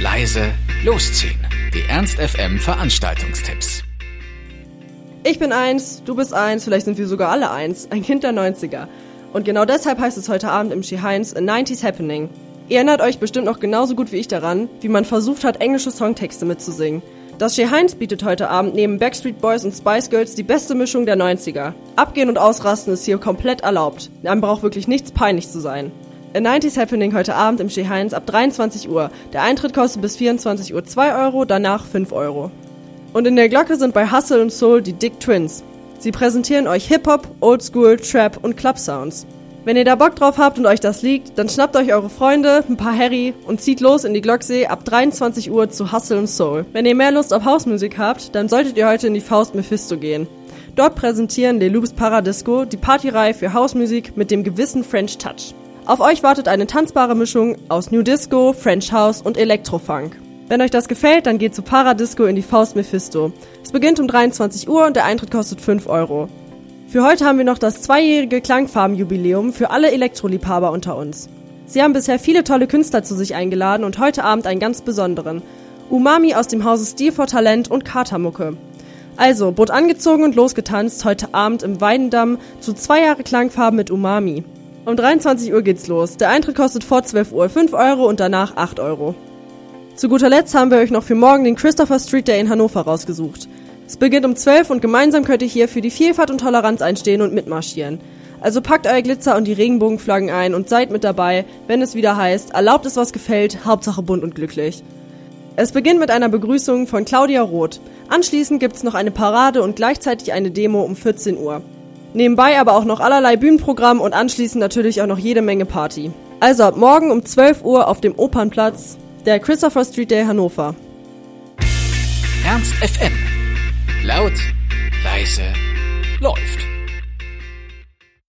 leise, losziehen. Die Ernst FM Veranstaltungstipps. Ich bin eins, du bist eins, vielleicht sind wir sogar alle eins, ein Kind der 90er. Und genau deshalb heißt es heute Abend im She Heinz A 90s Happening. Ihr erinnert euch bestimmt noch genauso gut wie ich daran, wie man versucht hat, englische Songtexte mitzusingen. Das She Heinz bietet heute Abend neben Backstreet Boys und Spice Girls die beste Mischung der 90er. Abgehen und ausrasten ist hier komplett erlaubt. Man braucht wirklich nichts peinlich zu sein. A 90s Happening heute Abend im She Heinz ab 23 Uhr. Der Eintritt kostet bis 24 Uhr 2 Euro, danach 5 Euro. Und in der Glocke sind bei Hustle und Soul die Dick Twins. Sie präsentieren euch Hip-Hop, Oldschool, Trap und Club-Sounds. Wenn ihr da Bock drauf habt und euch das liegt, dann schnappt euch eure Freunde, ein paar Harry und zieht los in die Glocksee ab 23 Uhr zu Hustle und Soul. Wenn ihr mehr Lust auf Hausmusik habt, dann solltet ihr heute in die Faust Mephisto gehen. Dort präsentieren Les Loops Paradisco die Partyreihe für Hausmusik mit dem gewissen French Touch. Auf euch wartet eine tanzbare Mischung aus New Disco, French House und Electrofunk. Wenn euch das gefällt, dann geht zu Paradisco in die Faust Mephisto. Es beginnt um 23 Uhr und der Eintritt kostet 5 Euro. Für heute haben wir noch das zweijährige Klangfarbenjubiläum für alle Elektroliebhaber unter uns. Sie haben bisher viele tolle Künstler zu sich eingeladen und heute Abend einen ganz besonderen. Umami aus dem Hause Stil vor Talent und Katermucke. Also, Boot angezogen und losgetanzt heute Abend im Weidendamm zu zwei Jahre Klangfarben mit Umami. Um 23 Uhr geht's los. Der Eintritt kostet vor 12 Uhr 5 Euro und danach 8 Euro. Zu guter Letzt haben wir euch noch für morgen den Christopher Street Day in Hannover rausgesucht. Es beginnt um 12 und gemeinsam könnt ihr hier für die Vielfalt und Toleranz einstehen und mitmarschieren. Also packt euer Glitzer und die Regenbogenflaggen ein und seid mit dabei, wenn es wieder heißt, erlaubt es was gefällt, Hauptsache bunt und glücklich. Es beginnt mit einer Begrüßung von Claudia Roth. Anschließend gibt's noch eine Parade und gleichzeitig eine Demo um 14 Uhr. Nebenbei aber auch noch allerlei Bühnenprogramm und anschließend natürlich auch noch jede Menge Party. Also ab morgen um 12 Uhr auf dem Opernplatz der Christopher Street Day Hannover. Ernst FM. Laut, leise, läuft.